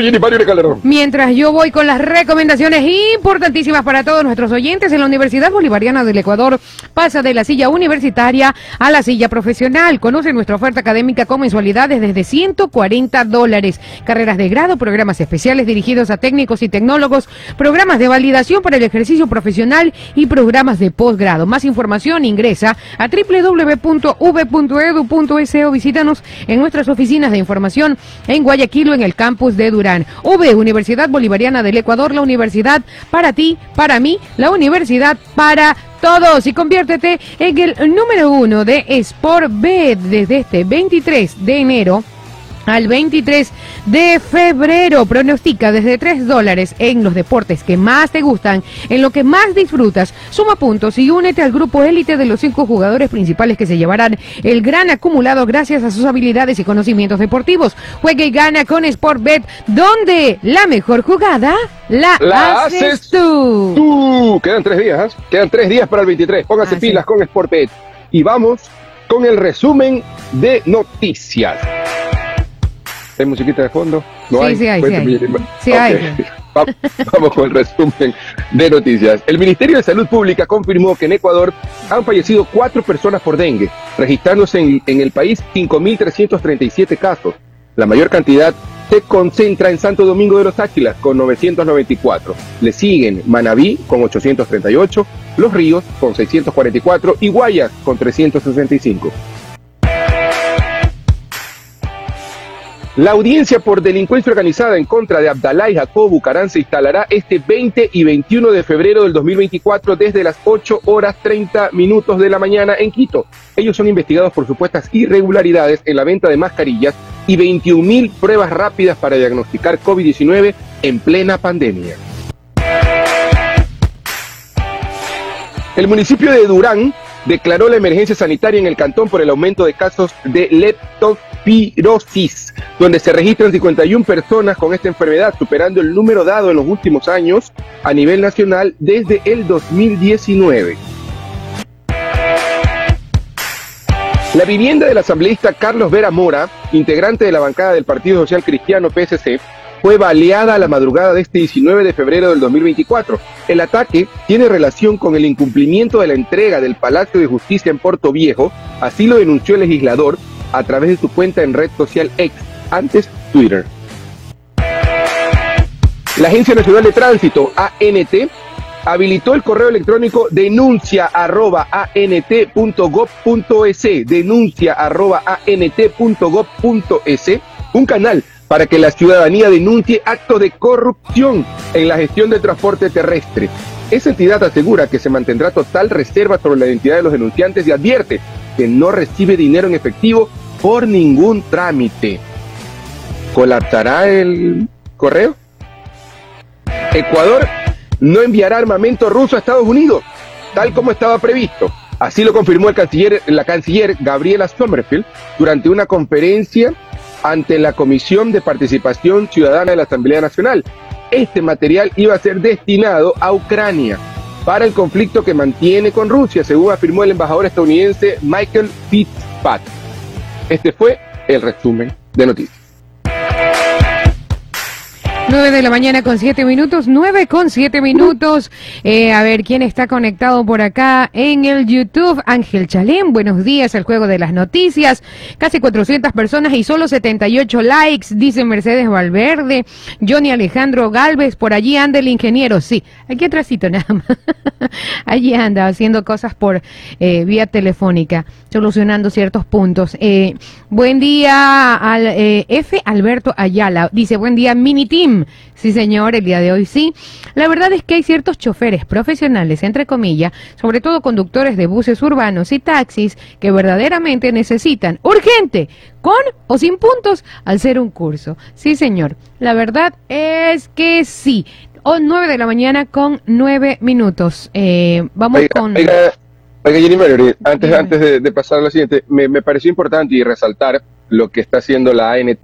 Mientras yo voy con las recomendaciones importantísimas para todos nuestros oyentes, en la Universidad Bolivariana del Ecuador pasa de la silla universitaria a la silla profesional. Conoce nuestra oferta académica con mensualidades desde 140 dólares. Carreras de grado, programas especiales dirigidos a técnicos y tecnólogos, programas de validación para el ejercicio profesional y programas de posgrado. Más información ingresa a www.v.edu.es o visítanos en nuestras oficinas de información en Guayaquil o en el campus de Durán. V, Universidad Bolivariana del Ecuador, la universidad para ti, para mí, la universidad para todos y conviértete en el número uno de Sportbet desde este 23 de enero al 23 de febrero. Pronostica desde 3 dólares en los deportes que más te gustan, en lo que más disfrutas. Suma puntos y únete al grupo élite de los cinco jugadores principales que se llevarán el gran acumulado gracias a sus habilidades y conocimientos deportivos. Juega y gana con Sportbet, donde la mejor jugada la,
La
haces,
haces
tú.
Tú, quedan tres días, ¿ah? quedan tres días para el 23. Póngase
Ah, sí.
pilas con Sportbet. Y vamos con el resumen de noticias. ¿Hay musiquita de fondo?
Sí, sí hay, sí hay. Sí hay.
Va- Vamos con el resumen de noticias. El Ministerio de Salud Pública confirmó que en Ecuador han fallecido cuatro personas por dengue, registrándose en, en el país 5.337 casos. La mayor cantidad se concentra en Santo Domingo de los Áchilas con 994. Le siguen Manabí con 838, Los Ríos con 644 y Guayas con 365. La audiencia por delincuencia organizada en contra de Abdalá y Jacob Bucarán se instalará este 20 y 21 de febrero del 2024 desde las 8 horas 30 minutos de la mañana en Quito. Ellos son investigados por supuestas irregularidades en la venta de mascarillas y 21 mil pruebas rápidas para diagnosticar COVID-19 en plena pandemia. El municipio de Durán declaró la emergencia sanitaria en el cantón por el aumento de casos de leptospirosis, donde se registran 51 personas con esta enfermedad, superando el número dado en los últimos años a nivel nacional desde el 2019. La vivienda del asambleísta Carlos Vera Mora, integrante de la bancada del Partido Social Cristiano PSC, fue baleada a la madrugada de este 19 de febrero del 2024. El ataque tiene relación con el incumplimiento de la entrega del Palacio de Justicia en Puerto Viejo, así lo denunció el legislador a través de su cuenta en red social X, antes Twitter. La Agencia Nacional de Tránsito, ANT, habilitó el correo electrónico denuncia arroba ant.gov.es, denuncia arroba ant.gov.es, un canal para que la ciudadanía denuncie actos de corrupción en la gestión del transporte terrestre. Esa entidad asegura que se mantendrá total reserva sobre la identidad de los denunciantes y advierte que no recibe dinero en efectivo por ningún trámite. ¿Colapsará el correo? Ecuador no enviará armamento ruso a Estados Unidos, tal como estaba previsto. Así lo confirmó el canciller, la canciller Gabriela Sommerfield durante una conferencia ante la Comisión de Participación Ciudadana de la Asamblea Nacional. Este material iba a ser destinado a Ucrania para el conflicto que mantiene con Rusia, según afirmó el embajador estadounidense Michael Fitzpatrick. Este fue el resumen de noticias.
9 de la mañana con 7 minutos, 9 con 7 minutos. Eh, a ver, ¿quién está conectado por acá en el YouTube? Ángel Chalén, buenos días, el juego de las noticias. Casi 400 personas y solo 78 likes, dice Mercedes Valverde. Johnny Alejandro Galvez, por allí anda el ingeniero. Sí, aquí atrásito nada más. allí anda haciendo cosas por eh, vía telefónica, solucionando ciertos puntos. Eh, buen día al F. Alberto Ayala. Dice, buen día, mini team. Sí, señor, el día de hoy sí. La verdad es que hay ciertos choferes profesionales, entre comillas, sobre todo conductores de buses urbanos y taxis, que verdaderamente necesitan urgente, con o sin puntos, al ser un curso. Sí, señor. La verdad es que sí. O nueve de la mañana con nueve minutos. Eh, vamos con...
Oiga, Jenny antes, antes de, pasar a lo siguiente, me, me pareció importante y resaltar lo que está haciendo la ANT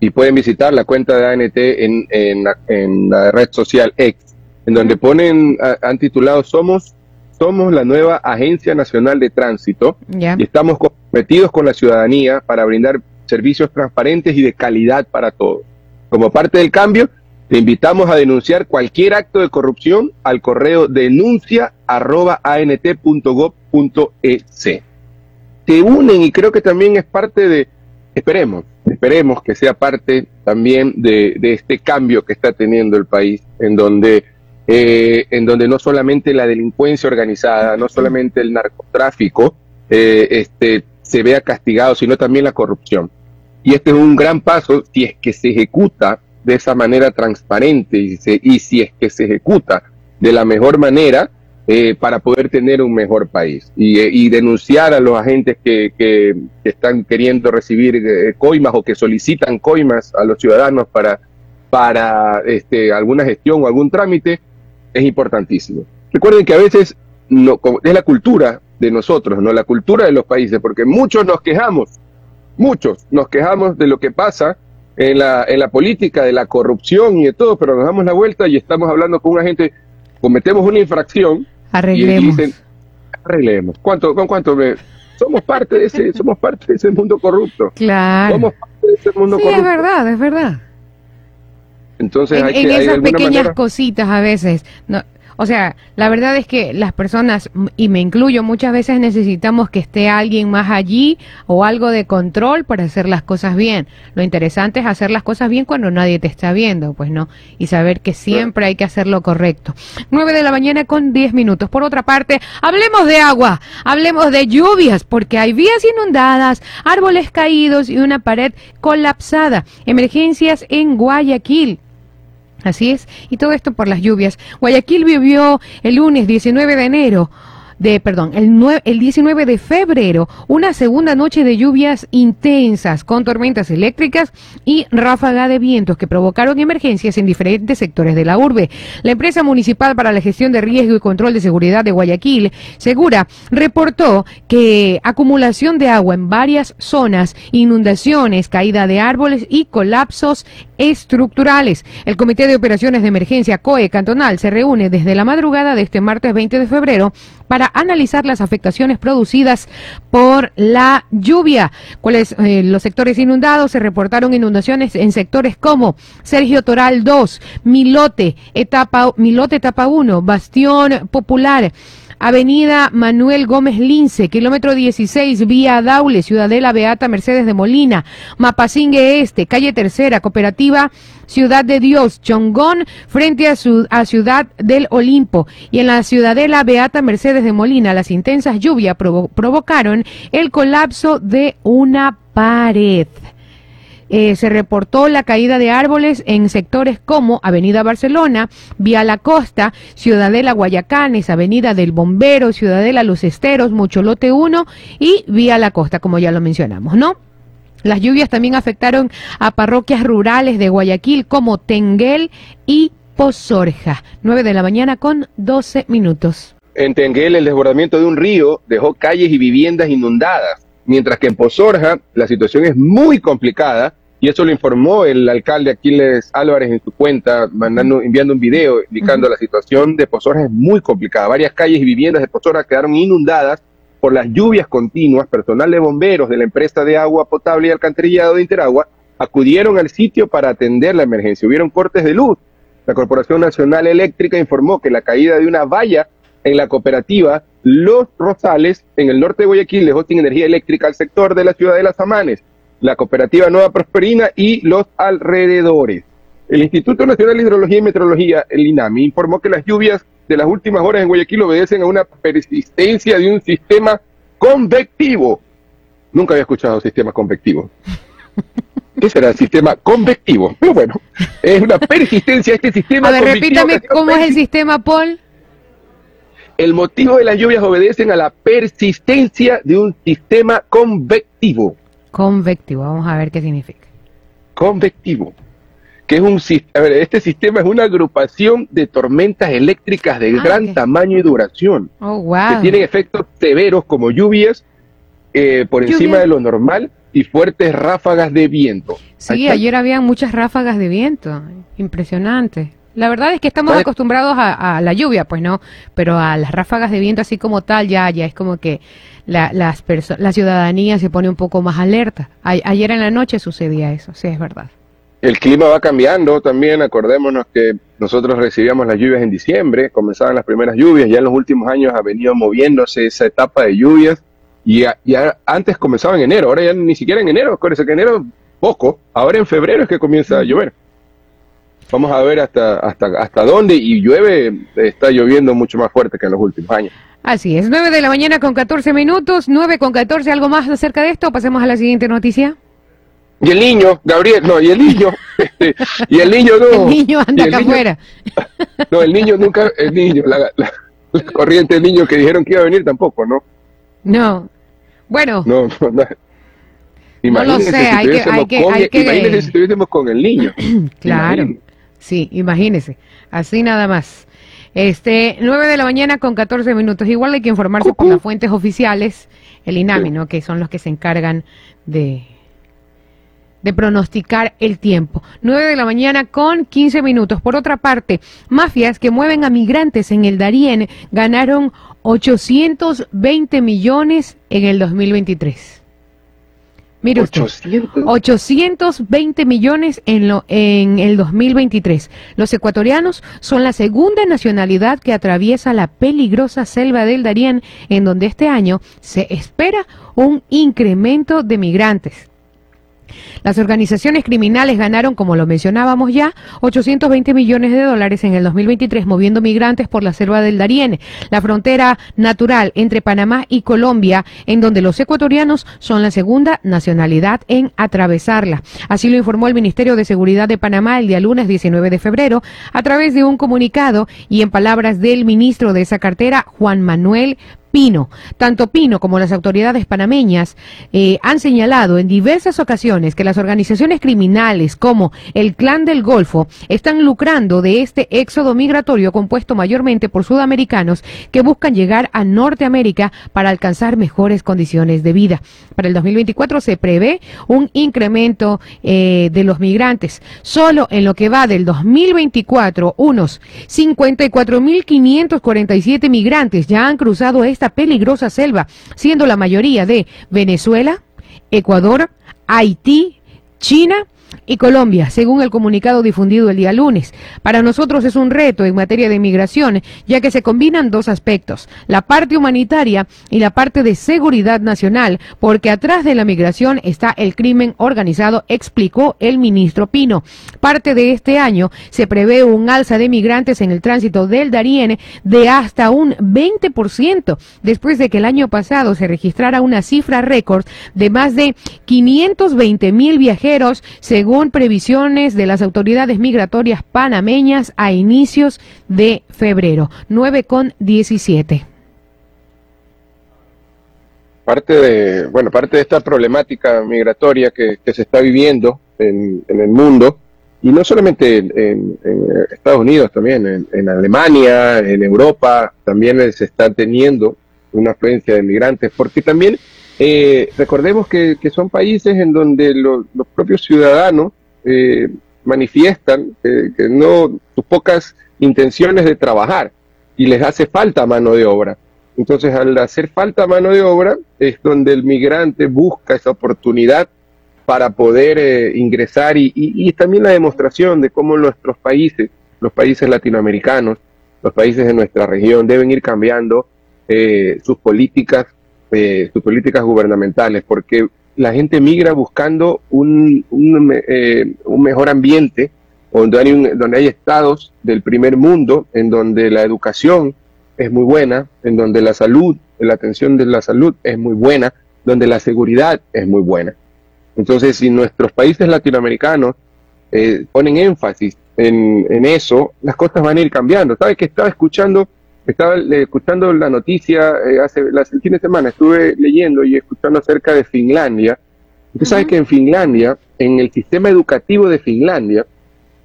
y pueden visitar la cuenta de ANT en, en, la red social X, en donde ponen, han titulado Somos, somos la nueva Agencia Nacional de Tránsito y estamos comprometidos con la ciudadanía para brindar servicios transparentes y de calidad para todos. Como parte del cambio, te invitamos a denunciar cualquier acto de corrupción al correo denuncia arroba ant.gov.es. Te unen y creo que también es parte de, esperemos, esperemos que sea parte también de, este cambio que está teniendo el país, en donde, eh, en donde no solamente la delincuencia organizada, no solamente el narcotráfico eh, este, se vea castigado, sino también la corrupción. Y este es un gran paso si es que se ejecuta de esa manera transparente y, y si es que se ejecuta de la mejor manera, eh, para poder tener un mejor país y, eh, denunciar a los agentes que, están queriendo recibir eh, coimas o que solicitan coimas a los ciudadanos para, para este, alguna gestión o algún trámite es importantísimo. Recuerden que a veces no, es la cultura de nosotros, no la cultura de los países, porque muchos nos quejamos, muchos nos quejamos de lo que pasa en la, en la política, de la corrupción y de todo, pero nos damos la vuelta y estamos hablando con un agente, cometemos una infracción
Arreglemos.
arreglemos. ¿Cuánto, ¿Con cuánto me.? Somos parte de ese, somos parte de ese mundo corrupto.
Claro.
Somos parte de ese mundo
sí, es verdad, es verdad.
Entonces
en,
hay
en
que,
esas pequeñas cositas a veces. No, o sea, la verdad es que las personas, y me incluyo, muchas veces necesitamos que esté alguien más allí o algo de control para hacer las cosas bien. Lo interesante es hacer las cosas bien cuando nadie te está viendo, pues no, y saber que siempre hay que hacer lo correcto. 9 de la mañana con 10 minutos. Por otra parte, hablemos de agua, hablemos de lluvias, porque hay vías inundadas, árboles caídos y una pared colapsada. Emergencias en Guayaquil. Así es, y todo esto por las lluvias. Guayaquil vivió el lunes 19 de enero de, perdón, el, el 19 de febrero, una segunda noche de lluvias intensas con tormentas eléctricas y ráfaga de vientos que provocaron emergencias en diferentes sectores de la urbe. La empresa municipal para la gestión de riesgo y control de seguridad de Guayaquil, Segura, reportó que acumulación de agua en varias zonas, inundaciones, caída de árboles y colapsos estructurales. El Comité de Operaciones de Emergencia COE Cantonal se reúne desde la madrugada de este martes 20 de febrero para analizar las afectaciones producidas por la lluvia. ¿Cuáles eh, los sectores inundados? Se reportaron inundaciones en sectores como Sergio Toral 2, Milote, etapa Milote etapa 1, Bastión Popular, Avenida Manuel Gómez Lince, kilómetro 16, vía Daule, Ciudadela Beata Mercedes de Molina, Mapasingue Este, calle Tercera, Cooperativa Ciudad de Dios, Chongón, frente a, Ciudad del Olimpo. Y en la Ciudadela Beata Mercedes de Molina, las intensas lluvias provocaron el colapso de una pared. Eh, se reportó la caída de árboles en sectores como Avenida Barcelona, Vía La Costa, Ciudadela Guayacanes, Avenida del Bombero, Ciudadela Los Esteros, Mucholote 1 y Vía La Costa, como ya lo mencionamos, ¿no? Las lluvias también afectaron a parroquias rurales de Guayaquil como Tenguel y Pozorja. 9 de la mañana con 12 minutos.
En Tenguel el desbordamiento de un río dejó calles y viviendas inundadas mientras que en Pozorja la situación es muy complicada y eso lo informó el alcalde Aquiles Álvarez en su cuenta, mandando, enviando un video indicando la situación de Pozorja es muy complicada. Varias calles y viviendas de Pozorja quedaron inundadas por las lluvias continuas. Personal de bomberos de la empresa de agua potable y alcantarillado de Interagua acudieron al sitio para atender la emergencia. Hubieron cortes de luz. La Corporación Nacional Eléctrica informó que la caída de una valla en la cooperativa Los Rosales, en el norte de Guayaquil, dejó sin energía eléctrica al sector de la ciudad de Las Amanes, la cooperativa Nueva Prosperina y los alrededores. El Instituto Nacional de Hidrología y Meteorología, el INAMI, informó que las lluvias de las últimas horas en Guayaquil obedecen a una persistencia de un sistema convectivo. Nunca había escuchado sistema convectivo. ¿Qué será el sistema convectivo? Pero bueno, es una persistencia de este sistema.
A ver, repítame cómo es el sistema, Paul.
El motivo de las lluvias obedecen a la persistencia de un sistema convectivo.
Convectivo, vamos a ver qué significa.
Convectivo, que es un a ver, este sistema es una agrupación de tormentas eléctricas de ah, gran tamaño y duración,
oh, wow.
que tienen efectos severos como lluvias eh, por encima de lo normal y fuertes ráfagas de viento.
Sí, ayer había muchas ráfagas de viento, impresionante. La verdad es que estamos acostumbrados a, la lluvia, pues no, pero a las ráfagas de viento así como tal, ya, ya es como que la, las la ciudadanía se pone un poco más alerta. ayer en la noche sucedía eso, sí, es verdad.
El clima va cambiando también, acordémonos que nosotros recibíamos las lluvias en diciembre, comenzaban las primeras lluvias, ya en los últimos años ha venido moviéndose esa etapa de lluvias y ya, antes comenzaba en enero, ahora ya ni siquiera en enero, acuérdense que enero poco, ahora en febrero es que comienza a llover. Vamos a ver hasta, hasta, hasta dónde y llueve, está lloviendo mucho más fuerte que en los últimos años.
Así es, 9 de la mañana con 14 minutos, 9 con 14, ¿algo más acerca de esto? Pasemos a la siguiente noticia.
Y el niño, Gabriel, no, y el niño, este, y el niño no.
El niño anda acá afuera.
No, el niño nunca, el niño, la, corriente del niño que dijeron que iba a venir tampoco, ¿no?
No, bueno.
No, no, no. Imagínense
no sé, si hay que, hay que, hay que...
Imagínense si estuviésemos con el niño.
claro. Sí, imagínese, así nada más. Este, 9 de la mañana con 14 minutos. Igual hay que informarse por las fuentes oficiales, el INAMI, ¿no? Que son los que se encargan de, de pronosticar el tiempo. 9 de la mañana con 15 minutos. Por otra parte, mafias que mueven a migrantes en el Darién ganaron 820 millones en el 2023. Mire 820 millones en, lo, en el 2023. Los ecuatorianos son la segunda nacionalidad que atraviesa la peligrosa selva del Darién, en donde este año se espera un incremento de migrantes. Las organizaciones criminales ganaron, como lo mencionábamos ya, 820 millones de dólares en el 2023 moviendo migrantes por la selva del Darién, la frontera natural entre Panamá y Colombia, en donde los ecuatorianos son la segunda nacionalidad en atravesarla. Así lo informó el Ministerio de Seguridad de Panamá el día lunes 19 de febrero a través de un comunicado y en palabras del ministro de esa cartera, Juan Manuel Pino. Tanto Pino como las autoridades panameñas eh, han señalado en diversas ocasiones que las organizaciones criminales como el Clan del Golfo están lucrando de este éxodo migratorio compuesto mayormente por sudamericanos que buscan llegar a Norteamérica para alcanzar mejores condiciones de vida. Para el 2024 se prevé un incremento eh, de los migrantes. Solo en lo que va del 2024, unos 54.547 migrantes ya han cruzado esta peligrosa selva, siendo la mayoría de Venezuela, Ecuador, Haití, China y Colombia, según el comunicado difundido el día lunes. Para nosotros es un reto en materia de migración, ya que se combinan dos aspectos, la parte humanitaria y la parte de seguridad nacional, porque atrás de la migración está el crimen organizado, explicó el ministro Pino. Parte de este año se prevé un alza de migrantes en el tránsito del Darién de hasta un 20%, después de que el año pasado se registrara una cifra récord de más de 520 mil viajeros, según previsiones de las autoridades migratorias panameñas a inicios de febrero, 9 con 17.
Parte de, bueno, parte de esta problemática migratoria que, se está viviendo en, el mundo, y no solamente en, Estados Unidos, también en, Alemania, en Europa, también se está teniendo una afluencia de migrantes, porque también eh, recordemos que, son países en donde los propios ciudadanos eh, manifiestan que no sus pocas intenciones de trabajar y les hace falta mano de obra. Entonces, al hacer falta mano de obra, es donde el migrante busca esa oportunidad para poder eh, ingresar y, y, también la demostración de cómo nuestros países, los países latinoamericanos, los países de nuestra región deben ir cambiando sus políticas eh, sus políticas gubernamentales, porque la gente migra buscando un, un, eh, mejor ambiente, donde hay, donde hay estados del primer mundo, en donde la educación es muy buena, en donde la salud, la atención de la salud es muy buena, donde la seguridad es muy buena. Entonces, si nuestros países latinoamericanos eh, ponen énfasis en, en, eso, las cosas van a ir cambiando. ¿Sabes que estaba escuchando estaba escuchando la noticia eh, hace el fin de semana, estuve leyendo y escuchando acerca de Finlandia. Usted sabe que en Finlandia, en el sistema educativo de Finlandia,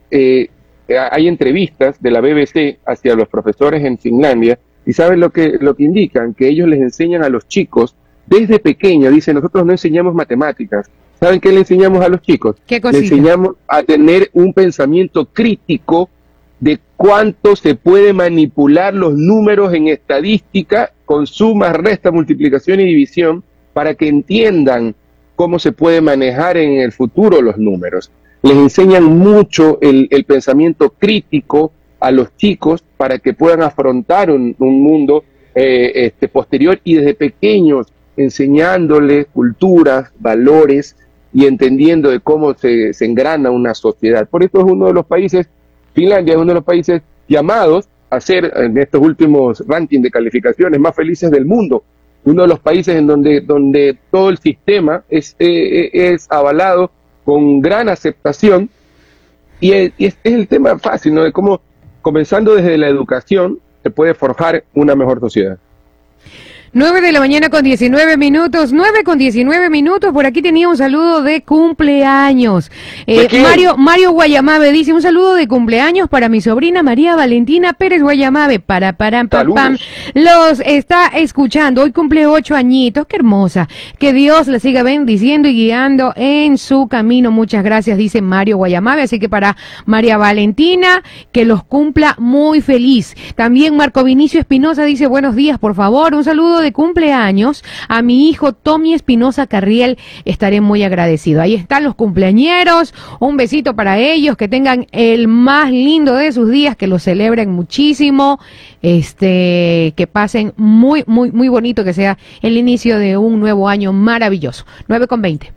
eh, hay entrevistas de la BBC hacia los profesores en Finlandia y saben lo que, lo que indican, que ellos les enseñan a los chicos desde pequeños, dicen, nosotros no enseñamos matemáticas. ¿Saben qué le enseñamos a los chicos?
¿Qué
le enseñamos a tener un pensamiento crítico cuánto se puede manipular los números en estadística con suma, resta, multiplicación y división para que entiendan cómo se puede manejar en el futuro los números. Les enseñan mucho el, pensamiento crítico a los chicos para que puedan afrontar un, mundo eh, este, posterior y desde pequeños enseñándoles culturas, valores y entendiendo de cómo se, se engrana una sociedad. Por eso es uno de los países Finlandia es uno de los países llamados a ser en estos últimos rankings de calificaciones más felices del mundo. Uno de los países en donde, donde todo el sistema es, eh, es avalado con gran aceptación y es, es, el tema fácil, ¿no? De cómo, comenzando desde la educación, se puede forjar una mejor sociedad.
9 de la mañana con 19 minutos, 9 con 19 minutos. Por aquí tenía un saludo de cumpleaños. Eh, Mario, Mario Guayamabe dice un saludo de cumpleaños para mi sobrina María Valentina Pérez Guayamabe. Para, para, pam, pam. Los está escuchando. Hoy cumple ocho añitos. Qué hermosa. Que Dios le siga bendiciendo y guiando en su camino. Muchas gracias, dice Mario Guayamabe. Así que para María Valentina, que los cumpla muy feliz. También Marco Vinicio Espinosa dice buenos días, por favor. Un saludo de cumpleaños a mi hijo Tommy Espinosa Carriel. Estaré muy agradecido. Ahí están los cumpleañeros. Un besito para ellos. Que tengan el más lindo de sus días. Que lo celebren muchísimo. Este, que pasen muy, muy, muy bonito. Que sea el inicio de un nuevo año maravilloso. 9 con 20.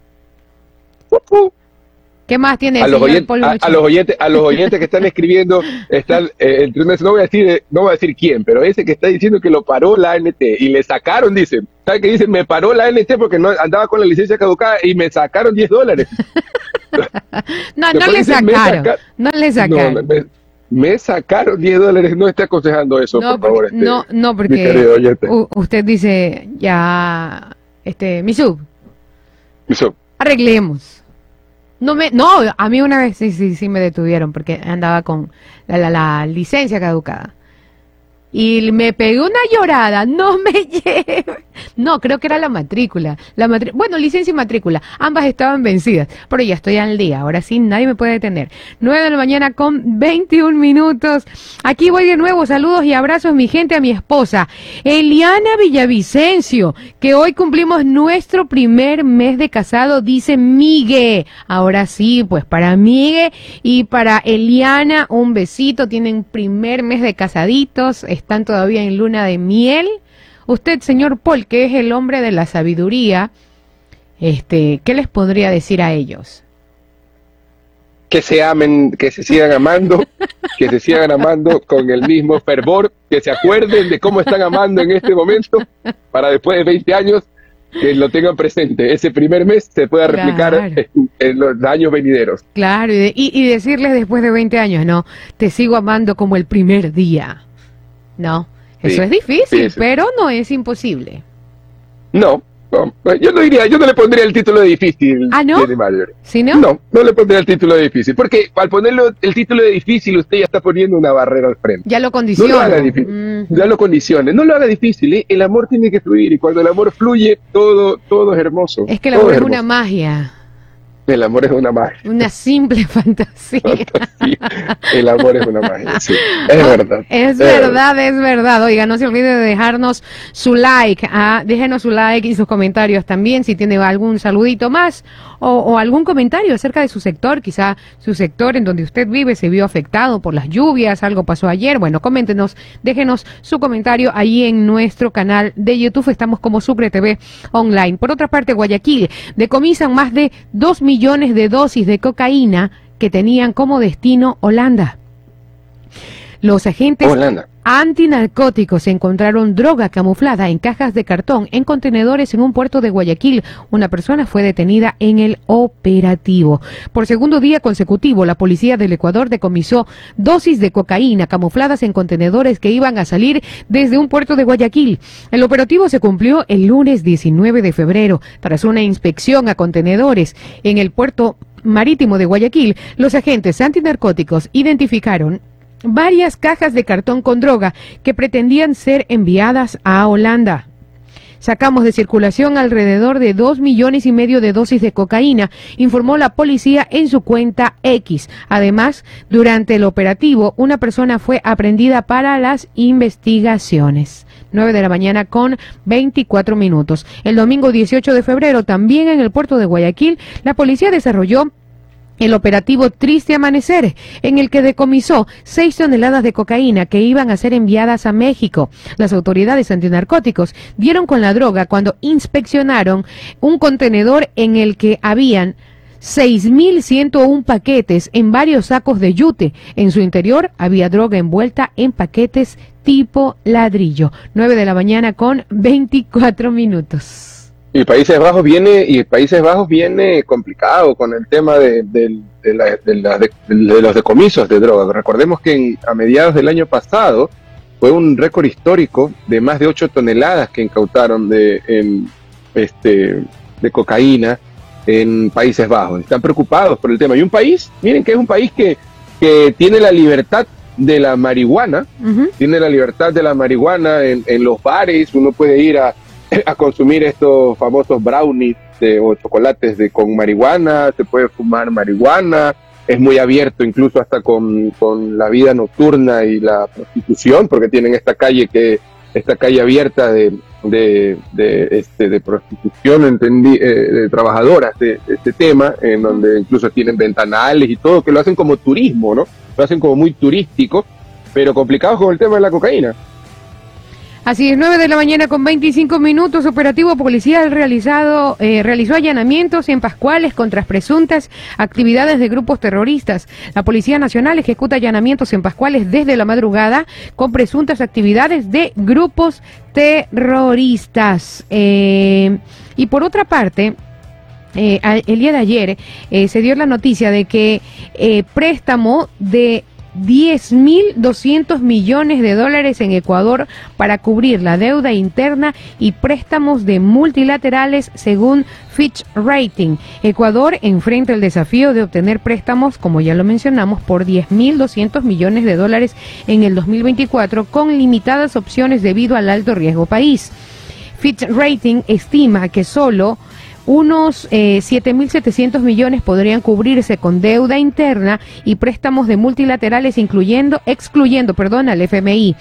¿Qué más tiene
a los, oyentes, a, los oyentes, a los oyentes que están escribiendo, están, eh, no voy a decir, no voy a decir quién, pero ese que está diciendo que lo paró la ANT y le sacaron, dice, ¿sabe qué dice? Me paró la ANT porque no andaba con la licencia caducada y me sacaron 10 dólares.
no, no le sacaron, no le sacaron.
Me sacaron 10 dólares. No esté aconsejando eso,
no,
por favor. este,
no, no, porque usted dice, ya, este, mi sub, arreglemos. No me, no, a mí una vez sí, sí, sí me detuvieron porque andaba con la, la, la licencia caducada. Y me pegó una llorada, no me lleve. No, creo que era la matrícula. La bueno, licencia y matrícula, ambas estaban vencidas, pero ya estoy al día, ahora sí nadie me puede detener. 9 de la mañana con 21 minutos. Aquí voy de nuevo, saludos y abrazos mi gente, a mi esposa, Eliana Villavicencio, que hoy cumplimos nuestro primer mes de casado, dice Migue. Ahora sí, pues para Migue y para Eliana, un besito, tienen primer mes de casaditos, están todavía en luna de miel. Usted, señor Paul, que es el hombre de la sabiduría, este, ¿qué les podría decir a ellos?
que se amen, que se sigan amando, que se sigan amando con el mismo fervor, que se acuerden de cómo están amando en este momento, para después de 20 años que lo tengan presente. Ese primer mes se pueda replicar
Claro.
en, en los años venideros.
Claro, y, de- y- y decirles después de 20 años, no, te sigo amando como el primer día. No, eso
Sí,
es difícil,
sí, sí.
pero no es imposible.
No, no, yo no diría, yo no le pondría el título de difícil.
¿Ah, no? ¿Sí no?
No, no le pondría el título de difícil, porque al ponerlo el título de difícil usted ya está poniendo una barrera al frente.
Ya lo
No
condiciona.
lo haga difícil,
Mm.
ya lo condicione, no lo haga difícil, ¿eh? el amor tiene que fluir y cuando el amor fluye todo, todo es hermoso.
Es que el amor es una magia,
El amor es una magia.
una simple fantasía.
Sí, el amor es una magia, sí. Es verdad.
Es verdad, es verdad. Oiga, no se olvide de dejarnos su like. ah, déjenos su like y sus comentarios también. Si tiene algún saludito más o, o algún comentario acerca de su sector, quizá su sector en donde usted vive se vio afectado por las lluvias, algo pasó ayer. Bueno, coméntenos, déjenos su comentario ahí en nuestro canal de YouTube. Estamos como Sucre TV Online. Por otra parte, Guayaquil decomisan más de 2 millones de dosis de cocaína que tenían como destino Holanda. Los agentes
Holanda.
Antinarcóticos encontraron droga camuflada en cajas de cartón en contenedores en un puerto de Guayaquil. Una persona fue detenida en el operativo. Por segundo día consecutivo, la policía del Ecuador decomisó dosis de cocaína camufladas en contenedores que iban a salir desde un puerto de Guayaquil. El operativo se cumplió el lunes 19 de febrero. Tras una inspección a contenedores en el puerto marítimo de Guayaquil, los agentes antinarcóticos identificaron varias cajas de cartón con droga que pretendían ser enviadas a Holanda. Sacamos de circulación alrededor de dos millones y medio de dosis de cocaína, informó la policía en su cuenta X. Además, durante el operativo, una persona fue aprendida para las investigaciones. 9 de la mañana con 24 minutos. El domingo 18 de febrero, también en el puerto de Guayaquil, la policía desarrolló el operativo Triste Amanecer, en el que decomisó seis toneladas de cocaína que iban a ser enviadas a México. Las autoridades antinarcóticos dieron con la droga cuando inspeccionaron un contenedor en el que habían 6.101 paquetes en varios sacos de yute. En su interior había droga envuelta en paquetes tipo ladrillo. 9 de la mañana con 24 minutos.
Y Países Bajos viene, y Países Bajos viene complicado con el tema de, de- de la- de la- de- de los decomisos de drogas. Recordemos que en- a mediados del año pasado fue un récord histórico de más de 8 toneladas que incautaron de, en, este, de cocaína en Países Bajos. Están preocupados por el tema. Y un país, miren que es un país que, que tiene la libertad de la marihuana, tiene la libertad de la marihuana en, en los bares, uno puede ir a, a consumir estos famosos brownies de- o chocolates de, con marihuana, se puede fumar marihuana, es muy abierto incluso hasta con, con la vida nocturna y la prostitución, porque tienen esta calle que esta calle abierta de, de, este, de prostitución, entendí, eh, de trabajadoras de, de este tema, en donde incluso tienen ventanales y todo, que lo hacen como turismo, ¿no? Lo hacen como muy turístico, pero complicados con el tema de la cocaína.
Así es, 9 de la mañana con 25 minutos, operativo policial realizado, eh, realizó allanamientos en Pascuales contra presuntas actividades de grupos terroristas. La Policía Nacional ejecuta allanamientos en Pascuales desde la madrugada con presuntas actividades de grupos terroristas. Eh, y por otra parte, eh, el día de ayer se dio la noticia de que préstamo de 10.200 millones de dólares en Ecuador para cubrir la deuda interna y préstamos de multilaterales según Fitch Rating. Ecuador enfrenta el desafío de obtener préstamos, como ya lo mencionamos, por 10.200 millones de dólares en el 2024 con limitadas opciones debido al alto riesgo país. Fitch Rating estima que solo unos eh, 7.700 millones podrían cubrirse con deuda interna y préstamos de multilaterales incluyendo, excluyendo, perdón, al FMI.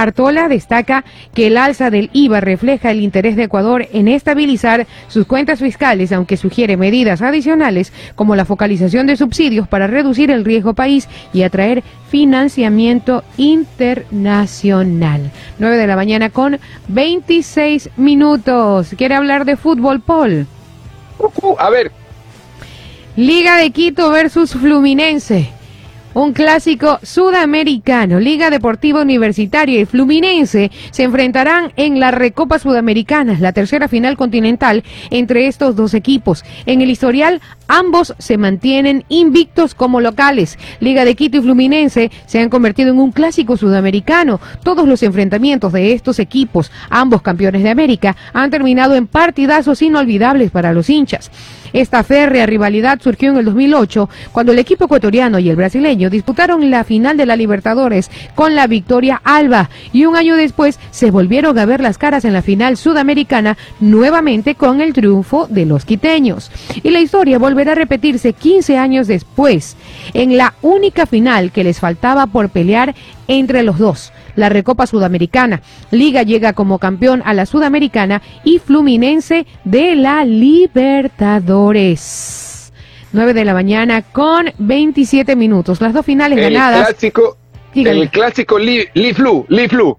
Artola destaca que el alza del IVA refleja el interés de Ecuador en estabilizar sus cuentas fiscales, aunque sugiere medidas adicionales como la focalización de subsidios para reducir el riesgo país y atraer financiamiento internacional. 9 de la mañana con 26 minutos. ¿Quiere hablar de fútbol, Paul?
A ver,
Liga de Quito versus Fluminense. Un clásico sudamericano. Liga Deportiva Universitaria y Fluminense se enfrentarán en la Recopa Sudamericana, la tercera final continental entre estos dos equipos. En el historial, ambos se mantienen invictos como locales. Liga de Quito y Fluminense se han convertido en un clásico sudamericano. Todos los enfrentamientos de estos equipos, ambos campeones de América, han terminado en partidazos inolvidables para los hinchas. Esta férrea rivalidad surgió en el 2008, cuando el equipo ecuatoriano y el brasileño disputaron la final de la Libertadores con la victoria Alba y un año después se volvieron a ver las caras en la final sudamericana nuevamente con el triunfo de los quiteños. Y la historia volverá a repetirse 15 años después, en la única final que les faltaba por pelear entre los dos la Recopa Sudamericana. Liga llega como campeón a la Sudamericana y Fluminense de la Libertadores. 9 de la mañana con 27 minutos. Las dos finales
el
ganadas.
clásico, el clásico Li, Li Flu, Li Flu.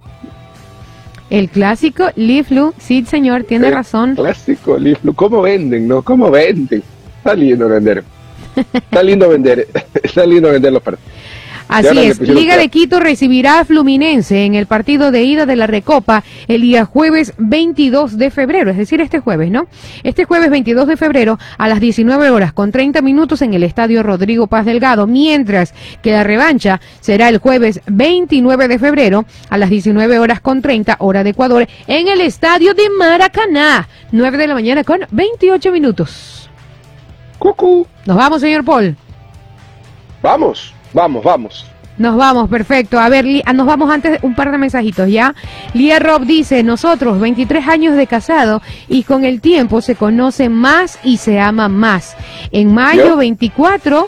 El clásico Liflu, sí señor, tiene
El
razón.
Clásico Li Flu. ¿Cómo venden, no? ¿Cómo venden? Está lindo vender. Está lindo vender. Está lindo vender los partidos.
Así es, Liga de Quito recibirá a Fluminense en el partido de ida de la Recopa el día jueves 22 de febrero, es decir, este jueves, ¿no? Este jueves 22 de febrero a las 19 horas con 30 minutos en el Estadio Rodrigo Paz Delgado, mientras que la revancha será el jueves 29 de febrero a las 19 horas con 30 hora de Ecuador en el Estadio de Maracaná, 9 de la mañana con 28 minutos.
Cucú.
Nos vamos, señor Paul.
Vamos, vamos, vamos.
Nos vamos, perfecto. A ver, ah, nos vamos antes un par de mensajitos, ¿ya? Lía Rob dice, nosotros, 23 años de casado y con el tiempo se conoce más y se ama más. En mayo
¿Yo?
24,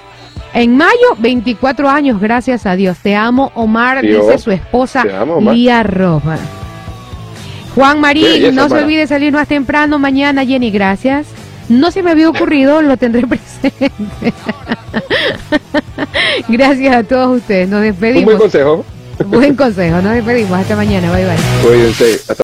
en mayo 24 años, gracias a Dios. Te amo, Omar, dice su esposa
amo.
Lía Rob. Juan Marín,
belleza,
no se olvide salir más temprano mañana, Jenny, gracias. No se me había ocurrido, lo tendré presente. gracias a todos ustedes, nos
Un
despedimos.
buen consejo.
Buen consejo, nos despedimos. Hasta mañana. Bye bye.
Cuídense. Hasta